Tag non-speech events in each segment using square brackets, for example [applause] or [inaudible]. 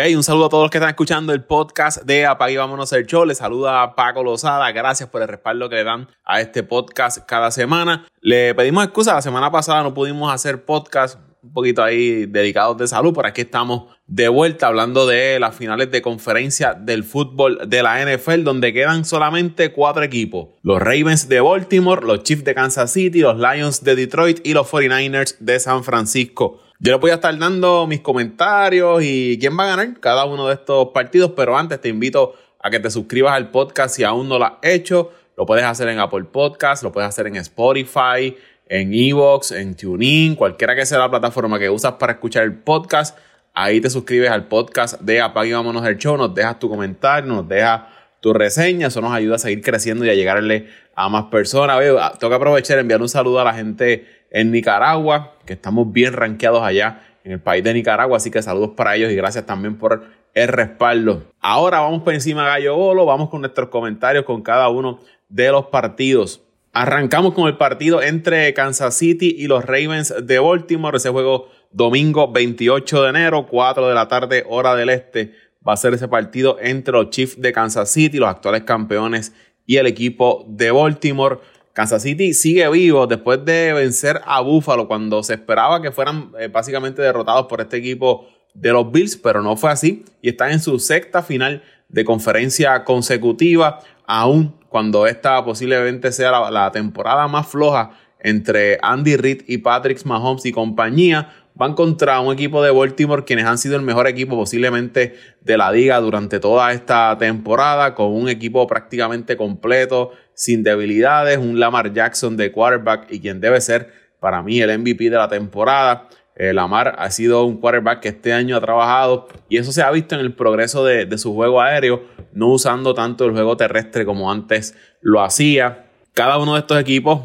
Hey, un saludo a todos los que están escuchando el podcast de Apague Vámonos el Show. Les saluda Paco Lozada. Gracias por el respaldo que le dan a este podcast cada semana. Le pedimos excusa. La semana pasada no pudimos hacer podcast un poquito ahí dedicados de salud. Por aquí estamos de vuelta hablando de las finales de conferencia del fútbol de la NFL, donde quedan solamente cuatro equipos: los Ravens de Baltimore, los Chiefs de Kansas City, los Lions de Detroit y los 49ers de San Francisco. Yo les voy a estar dando mis comentarios y quién va a ganar cada uno de estos partidos, pero antes te invito a que te suscribas al podcast si aún no lo has hecho. Lo puedes hacer en Apple Podcast, lo puedes hacer en Spotify, en Evox, en TuneIn, cualquiera que sea la plataforma que usas para escuchar el podcast. Ahí te suscribes al podcast de Apague Vámonos el Show, nos dejas tu comentario, nos dejas tu reseña, eso nos ayuda a seguir creciendo y a llegarle a más personas. tengo que aprovechar y enviar un saludo a la gente en Nicaragua, que estamos bien rankeados allá en el país de Nicaragua, así que saludos para ellos y gracias también por el respaldo. Ahora vamos por encima Gallo Bolo, vamos con nuestros comentarios con cada uno de los partidos. Arrancamos con el partido entre Kansas City y los Ravens de Baltimore, ese juego domingo 28 de enero, 4 de la tarde, hora del este. Va a ser ese partido entre los Chiefs de Kansas City, los actuales campeones, y el equipo de Baltimore. Kansas City sigue vivo después de vencer a Buffalo cuando se esperaba que fueran eh, básicamente derrotados por este equipo de los Bills, pero no fue así y están en su sexta final de conferencia consecutiva, aún cuando esta posiblemente sea la, la temporada más floja entre Andy Reid y Patrick Mahomes y compañía, van contra un equipo de Baltimore quienes han sido el mejor equipo posiblemente de la liga durante toda esta temporada, con un equipo prácticamente completo, sin debilidades, un Lamar Jackson de quarterback y quien debe ser para mí el MVP de la temporada. Eh, Lamar ha sido un quarterback que este año ha trabajado y eso se ha visto en el progreso de, su juego aéreo, no usando tanto el juego terrestre como antes lo hacía. Cada uno de estos equipos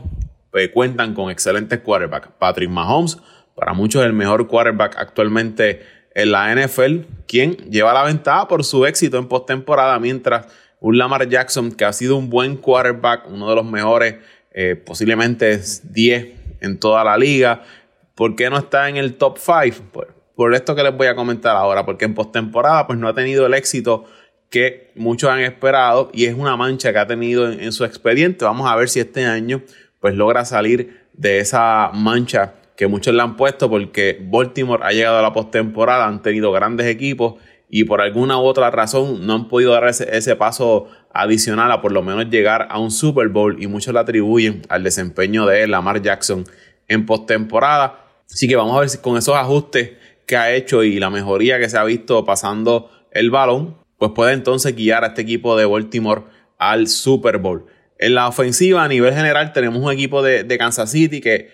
pues, cuentan con excelentes quarterbacks. Patrick Mahomes, para muchos el mejor quarterback actualmente en la NFL, quien lleva la ventaja por su éxito en postemporada, mientras un Lamar Jackson que ha sido un buen quarterback, uno de los mejores, eh, posiblemente 10 en toda la liga. ¿Por qué no está en el top 5? Pues, por esto que les voy a comentar ahora, porque en postemporada pues no ha tenido el éxito que muchos han esperado y es una mancha que ha tenido en, su expediente. Vamos a ver si este año pues logra salir de esa mancha que muchos le han puesto porque Baltimore ha llegado a la postemporada, han tenido grandes equipos y por alguna u otra razón no han podido dar ese, paso adicional a por lo menos llegar a un Super Bowl y muchos le atribuyen al desempeño de Lamar Jackson en postemporada. Así que vamos a ver si con esos ajustes que ha hecho y la mejoría que se ha visto pasando el balón, pues puede entonces guiar a este equipo de Baltimore al Super Bowl. En la ofensiva a nivel general tenemos un equipo de, Kansas City que,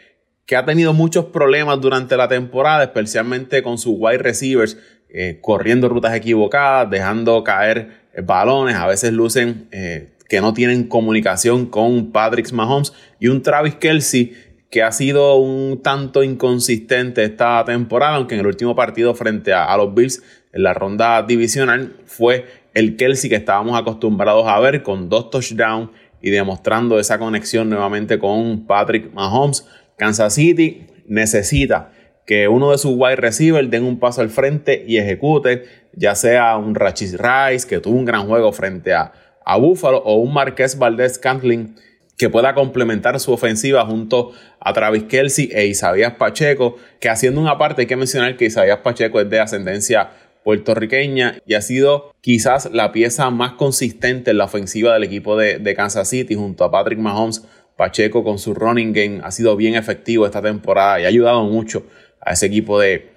que ha tenido muchos problemas durante la temporada, especialmente con sus wide receivers eh, corriendo rutas equivocadas, dejando caer balones, a veces lucen eh, que no tienen comunicación con Patrick Mahomes y un Travis Kelsey que ha sido un tanto inconsistente esta temporada, aunque en el último partido frente a, los Bills en la ronda divisional fue el Kelsey que estábamos acostumbrados a ver con dos touchdowns y demostrando esa conexión nuevamente con Patrick Mahomes. Kansas City necesita que uno de sus wide receivers den un paso al frente y ejecute, ya sea un Rachis Rice, que tuvo un gran juego frente a, a Buffalo, o un Marqués Valdez Cantling, que pueda complementar su ofensiva junto a Travis Kelsey e Isaías Pacheco, que haciendo una parte hay que mencionar que Isaías Pacheco es de ascendencia puertorriqueña y ha sido quizás la pieza más consistente en la ofensiva del equipo de, de Kansas City junto a Patrick Mahomes. Pacheco con su running game ha sido bien efectivo esta temporada y ha ayudado mucho a ese equipo de,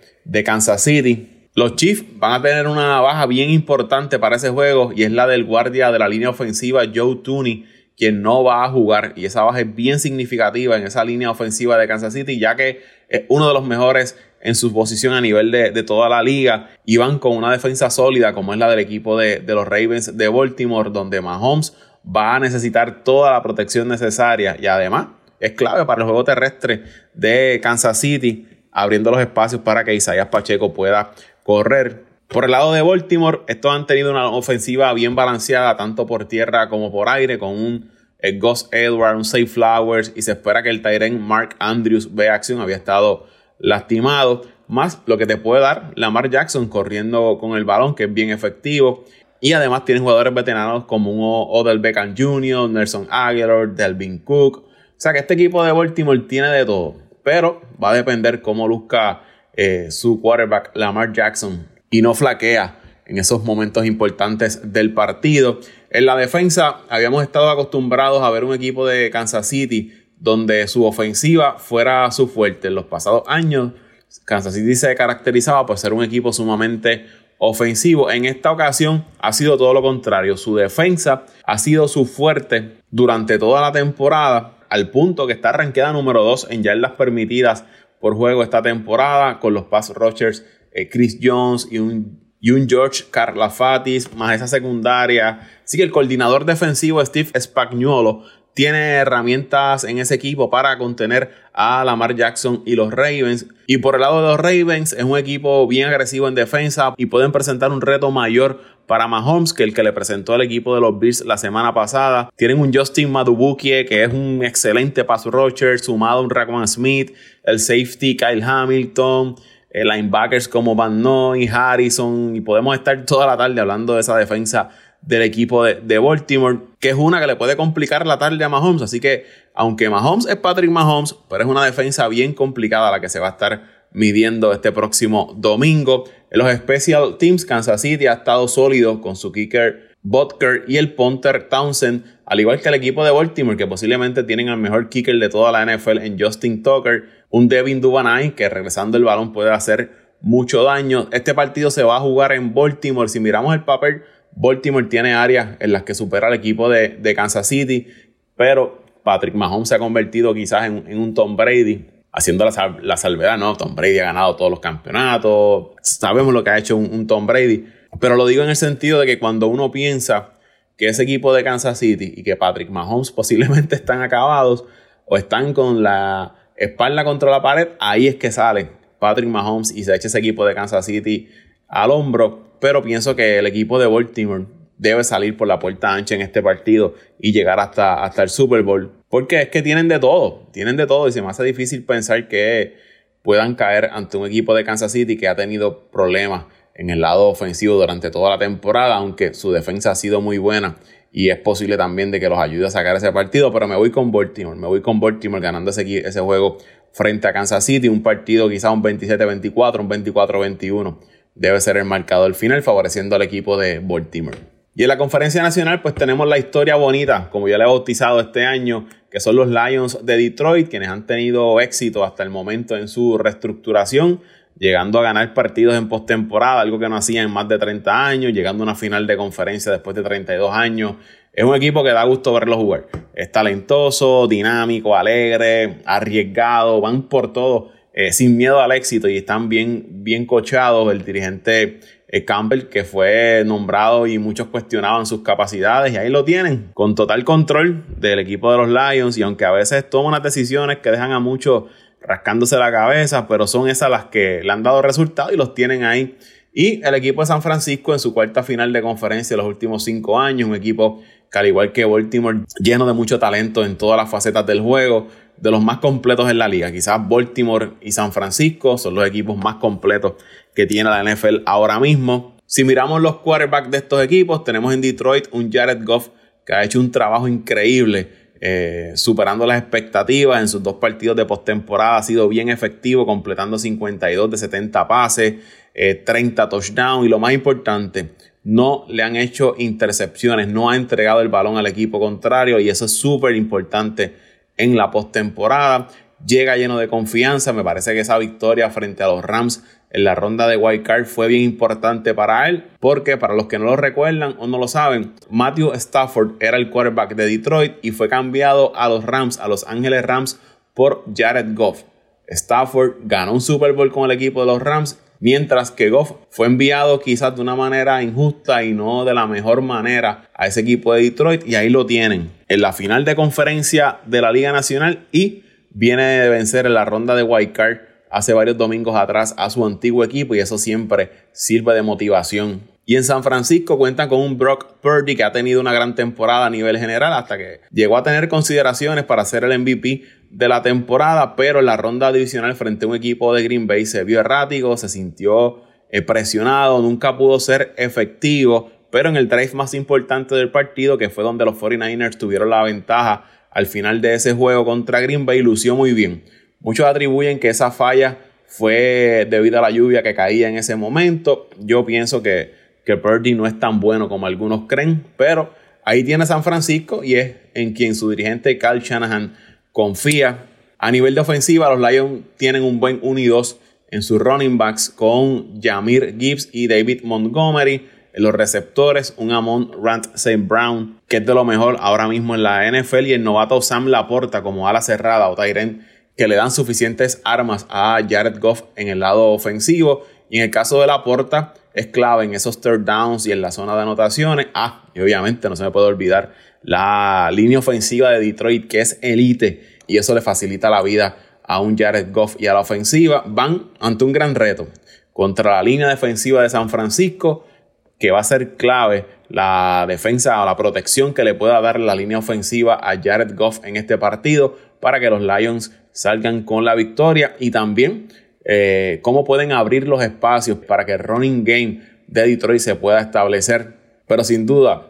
Kansas City. Los Chiefs van a tener una baja bien importante para ese juego y es la del guardia de la línea ofensiva Joe Tooney, quien no va a jugar. Y esa baja es bien significativa en esa línea ofensiva de Kansas City, ya que es uno de los mejores en su posición a nivel de, toda la liga. Y van con una defensa sólida como es la del equipo de, de los Ravens de Baltimore, donde Mahomes va a necesitar toda la protección necesaria y además es clave para el juego terrestre de Kansas City abriendo los espacios para que Isaías Pacheco pueda correr. Por el lado de Baltimore, estos han tenido una ofensiva bien balanceada, tanto por tierra como por aire, con un eh, Gus Edwards, un Safe Flowers, y se espera que el Tyren Mark Andrews vea acción, había estado lastimado. más lo que te puede dar Lamar Jackson corriendo con el balón, que es bien efectivo. Y además tienen jugadores veteranos como un Odell Beckham Jr., Nelson Aguilar, Delvin Cook. O sea que este equipo de Baltimore tiene de todo. Pero va a depender cómo luzca eh, su quarterback Lamar Jackson. Y no flaquea en esos momentos importantes del partido. En la defensa habíamos estado acostumbrados a ver un equipo de Kansas City donde su ofensiva fuera su fuerte. En los pasados años, Kansas City se caracterizaba por ser un equipo sumamente ofensivo. En esta ocasión ha sido todo lo contrario. Su defensa ha sido su fuerte durante toda la temporada, al punto que está arranqueada número 2 en yardas permitidas por juego esta temporada, con los pass rushers eh, Chris Jones y un, y un George Carlafatis, más esa secundaria. Así que el coordinador defensivo Steve Spagnuolo tiene herramientas en ese equipo para contener a Lamar Jackson y los Ravens. Y por el lado de los Ravens es un equipo bien agresivo en defensa y pueden presentar un reto mayor para Mahomes que el que le presentó al equipo de los Bills la semana pasada. Tienen un Justin Madubukie que es un excelente pass rusher, sumado a un Rackman Smith, el safety Kyle Hamilton, el linebackers como Van Noy, Harrison y podemos estar toda la tarde hablando de esa defensa del equipo de, Baltimore, que es una que le puede complicar la tarde a Mahomes. Así que, aunque Mahomes es Patrick Mahomes, pero es una defensa bien complicada la que se va a estar midiendo este próximo domingo. En los Special Teams, Kansas City ha estado sólido con su kicker Butker y el punter Townsend, al igual que el equipo de Baltimore, que posiblemente tienen al mejor kicker de toda la NFL en Justin Tucker, un Devin Dubanay que regresando el balón puede hacer mucho daño. Este partido se va a jugar en Baltimore. Si miramos el papel, Baltimore tiene áreas en las que supera al equipo de, Kansas City, pero Patrick Mahomes se ha convertido quizás en, un Tom Brady, haciendo la, salvedad, ¿no? Tom Brady ha ganado todos los campeonatos, sabemos lo que ha hecho un, Tom Brady, pero lo digo en el sentido de que cuando uno piensa que ese equipo de Kansas City y que Patrick Mahomes [laughs] posiblemente están acabados o están con la espalda contra la pared, ahí es que sale Patrick Mahomes y se echa ese equipo de Kansas City al hombro pero pienso que el equipo de Baltimore debe salir por la puerta ancha en este partido y llegar hasta, hasta el Super Bowl. Porque es que tienen de todo, tienen de todo y se me hace difícil pensar que puedan caer ante un equipo de Kansas City que ha tenido problemas en el lado ofensivo durante toda la temporada, aunque su defensa ha sido muy buena y es posible también de que los ayude a sacar ese partido, pero me voy con Baltimore, me voy con Baltimore ganando ese, ese juego frente a Kansas City, un partido quizá un 27-24, un 24-21 debe ser el marcador final favoreciendo al equipo de Baltimore. Y en la conferencia nacional pues tenemos la historia bonita, como ya le he bautizado este año, que son los Lions de Detroit, quienes han tenido éxito hasta el momento en su reestructuración, llegando a ganar partidos en postemporada, algo que no hacían en más de 30 años, llegando a una final de conferencia después de 32 años. Es un equipo que da gusto verlo jugar. Es talentoso, dinámico, alegre, arriesgado, van por todo eh, sin miedo al éxito y están bien, bien cochados. El dirigente eh, Campbell, que fue nombrado y muchos cuestionaban sus capacidades, y ahí lo tienen, con total control del equipo de los Lions. Y aunque a veces toma unas decisiones que dejan a muchos rascándose la cabeza, pero son esas las que le han dado resultados y los tienen ahí. Y el equipo de San Francisco en su cuarta final de conferencia de los últimos cinco años, un equipo que al igual que Baltimore, lleno de mucho talento en todas las facetas del juego, de los más completos en la liga. Quizás Baltimore y San Francisco son los equipos más completos que tiene la NFL ahora mismo. Si miramos los quarterbacks de estos equipos, tenemos en Detroit un Jared Goff que ha hecho un trabajo increíble, eh, superando las expectativas en sus dos partidos de postemporada. Ha sido bien efectivo, completando 52 de 70 pases, 30 eh, touchdowns y lo más importante, no le han hecho intercepciones, no ha entregado el balón al equipo contrario y eso es súper importante en la postemporada. Llega lleno de confianza, me parece que esa victoria frente a los Rams en la ronda de wild card fue bien importante para él, porque para los que no lo recuerdan o no lo saben, Matthew Stafford era el quarterback de Detroit y fue cambiado a los Rams, a Los Ángeles Rams, por Jared Goff. Stafford ganó un Super Bowl con el equipo de los Rams mientras que Goff fue enviado quizás de una manera injusta y no de la mejor manera a ese equipo de Detroit y ahí lo tienen en la final de conferencia de la Liga Nacional y viene de vencer en la ronda de White Card hace varios domingos atrás a su antiguo equipo y eso siempre sirve de motivación Y en San Francisco cuentan con un Brock Purdy que ha tenido una gran temporada a nivel general hasta que llegó a tener consideraciones para ser el MVP de la temporada, pero en la ronda divisional frente a un equipo de Green Bay se vio errático, se sintió eh, presionado, nunca pudo ser efectivo, pero en el drive más importante del partido, que fue donde los 49ers tuvieron la ventaja al final de ese juego contra Green Bay, lució muy bien. Muchos atribuyen que esa falla fue debido a la lluvia que caía en ese momento. Yo pienso que que Purdy no es tan bueno como algunos creen, pero ahí tiene San Francisco y es en quien su dirigente Carl Shanahan confía. A nivel de ofensiva, los Lions tienen un buen 1 y 2 en sus running backs con Jamir Gibbs y David Montgomery. En los receptores, un Amon Rant St. Brown, que es de lo mejor ahora mismo en la NFL, y el novato Sam Laporta como ala cerrada o Tyren, que le dan suficientes armas a Jared Goff en el lado ofensivo. Y en el caso de Laporta, es clave en esos third downs y en la zona de anotaciones. Ah, y obviamente no se me puede olvidar la línea ofensiva de Detroit, que es elite, y eso le facilita la vida a un Jared Goff y a la ofensiva. Van ante un gran reto contra la línea defensiva de San Francisco, que va a ser clave la defensa o la protección que le pueda dar la línea ofensiva a Jared Goff en este partido para que los Lions salgan con la victoria y también eh, cómo pueden abrir los espacios para que el running game de Detroit se pueda establecer. Pero sin duda,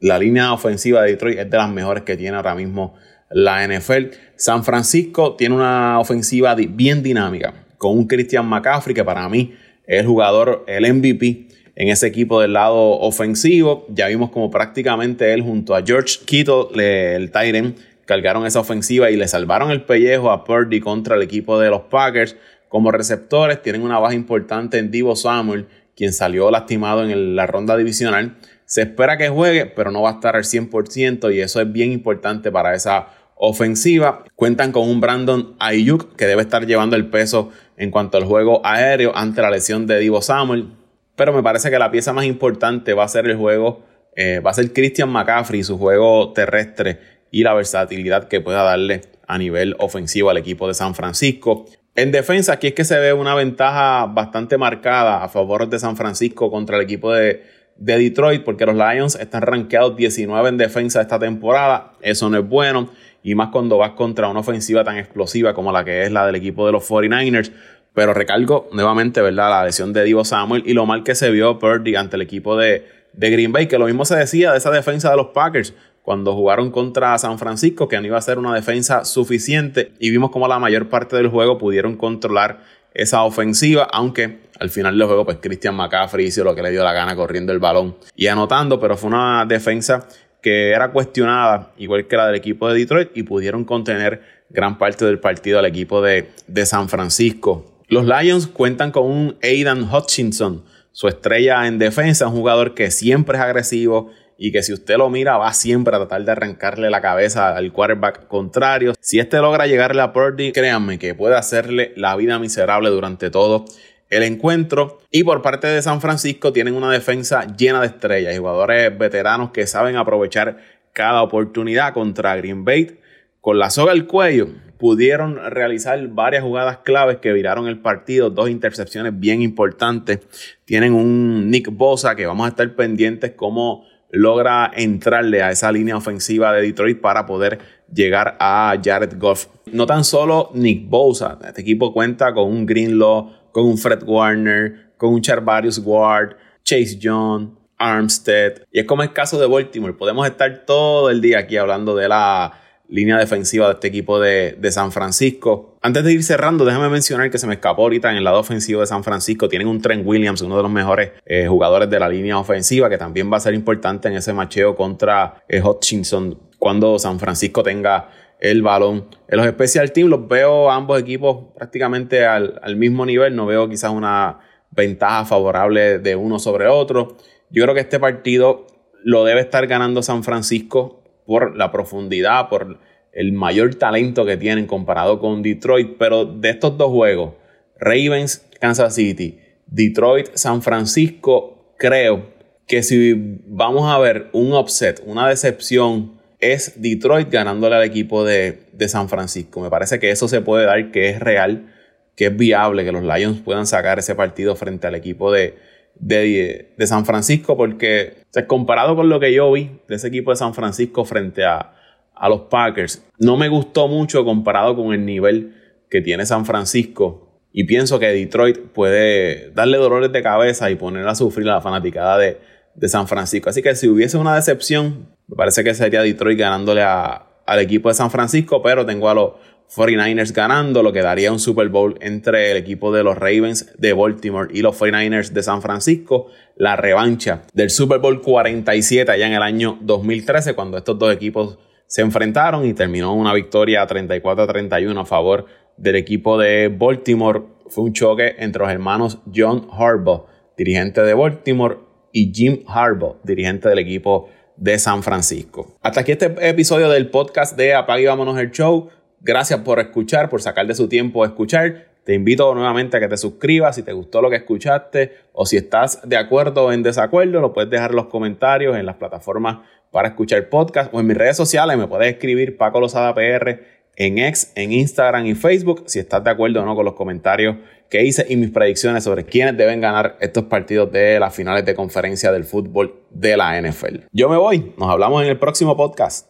la línea ofensiva de Detroit es de las mejores que tiene ahora mismo la NFL. San Francisco tiene una ofensiva bien dinámica, con un Christian McCaffrey que para mí es el jugador, el MVP en ese equipo del lado ofensivo. Ya vimos como prácticamente él junto a George Kittle, el Tyrant, cargaron esa ofensiva y le salvaron el pellejo a Purdy contra el equipo de los Packers. Como receptores tienen una baja importante en Divo Samuel, quien salió lastimado en la ronda divisional. Se espera que juegue, pero no va a estar al 100% y eso es bien importante para esa ofensiva. Cuentan con un Brandon Ayuk que debe estar llevando el peso en cuanto al juego aéreo ante la lesión de Divo Samuel. Pero me parece que la pieza más importante va a ser el juego, eh, va a ser Christian McCaffrey, su juego terrestre y la versatilidad que pueda darle a nivel ofensivo al equipo de San Francisco. En defensa, aquí es que se ve una ventaja bastante marcada a favor de San Francisco contra el equipo de, Detroit, porque los Lions están rankeados 19 en defensa esta temporada. Eso no es bueno, y más cuando vas contra una ofensiva tan explosiva como la que es la del equipo de los 49ers. Pero recalco nuevamente, ¿verdad? La lesión de Divo Samuel y lo mal que se vio Purdy ante el equipo de, de Green Bay, que lo mismo se decía de esa defensa de los Packers cuando jugaron contra San Francisco, que no iba a ser una defensa suficiente y vimos como la mayor parte del juego pudieron controlar esa ofensiva, aunque al final del juego pues Christian McCaffrey hizo lo que le dio la gana corriendo el balón y anotando, pero fue una defensa que era cuestionada, igual que la del equipo de Detroit, y pudieron contener gran parte del partido al equipo de, de San Francisco. Los Lions cuentan con un Aidan Hutchinson, su estrella en defensa, un jugador que siempre es agresivo, y que si usted lo mira va siempre a tratar de arrancarle la cabeza al quarterback contrario. Si este logra llegarle a Purdy, créanme que puede hacerle la vida miserable durante todo el encuentro. Y por parte de San Francisco tienen una defensa llena de estrellas jugadores veteranos que saben aprovechar cada oportunidad contra Green Bay. Con la soga al cuello pudieron realizar varias jugadas claves que viraron el partido, dos intercepciones bien importantes. Tienen un Nick Bosa que vamos a estar pendientes como logra entrarle a esa línea ofensiva de Detroit para poder llegar a Jared Goff. No tan solo Nick Bosa, este equipo cuenta con un Greenlaw, con un Fred Warner, con un Charvarius Ward, Chase John, Armstead. Y es como el caso de Baltimore. Podemos estar todo el día aquí hablando de la línea defensiva de este equipo de, San Francisco. Antes de ir cerrando, déjame mencionar que se me escapó ahorita en el lado ofensivo de San Francisco. Tienen un Trent Williams, uno de los mejores eh, jugadores de la línea ofensiva, que también va a ser importante en ese macheo contra eh, Hutchinson cuando San Francisco tenga el balón. En los Special Teams los veo ambos equipos prácticamente al, al mismo nivel. No veo quizás una ventaja favorable de uno sobre otro. Yo creo que este partido lo debe estar ganando San Francisco por la profundidad, por el mayor talento que tienen comparado con Detroit. Pero de estos dos juegos, Ravens, Kansas City, Detroit, San Francisco, creo que si vamos a ver un upset, una decepción, es Detroit ganándole al equipo de, de San Francisco. Me parece que eso se puede dar, que es real, que es viable, que los Lions puedan sacar ese partido frente al equipo de, de, de San Francisco porque, comparado con lo que yo vi de ese equipo de San Francisco frente a, a los Packers, no me gustó mucho comparado con el nivel que tiene San Francisco. Y pienso que Detroit puede darle dolores de cabeza y poner a sufrir a la fanaticada de, de San Francisco. Así que si hubiese una decepción, me parece que sería Detroit ganándole al equipo de San Francisco, pero tengo a los 49ers ganando, lo que daría un Super Bowl entre el equipo de los Ravens de Baltimore y los 49ers de San Francisco, la revancha del Super Bowl 47 allá en el año 2013, cuando estos dos equipos se enfrentaron y terminó una victoria 34 a 31 a favor del equipo de Baltimore. Fue un choque entre los hermanos John Harbaugh, dirigente de Baltimore, y Jim Harbaugh, dirigente del equipo de San Francisco. Hasta aquí este episodio del podcast de Apague y Vámonos el Show. Gracias por escuchar, por sacar de su tiempo a escuchar. Te invito nuevamente a que te suscribas si te gustó lo que escuchaste o si estás de acuerdo o en desacuerdo, lo puedes dejar en los comentarios en las plataformas para escuchar podcast o en mis redes sociales. Me puedes escribir Paco Lozada PR en X, en Instagram y Facebook si estás de acuerdo o no con los comentarios que hice y mis predicciones sobre quiénes deben ganar estos partidos de las finales de conferencia del fútbol de la NFL. Yo me voy, nos hablamos en el próximo podcast.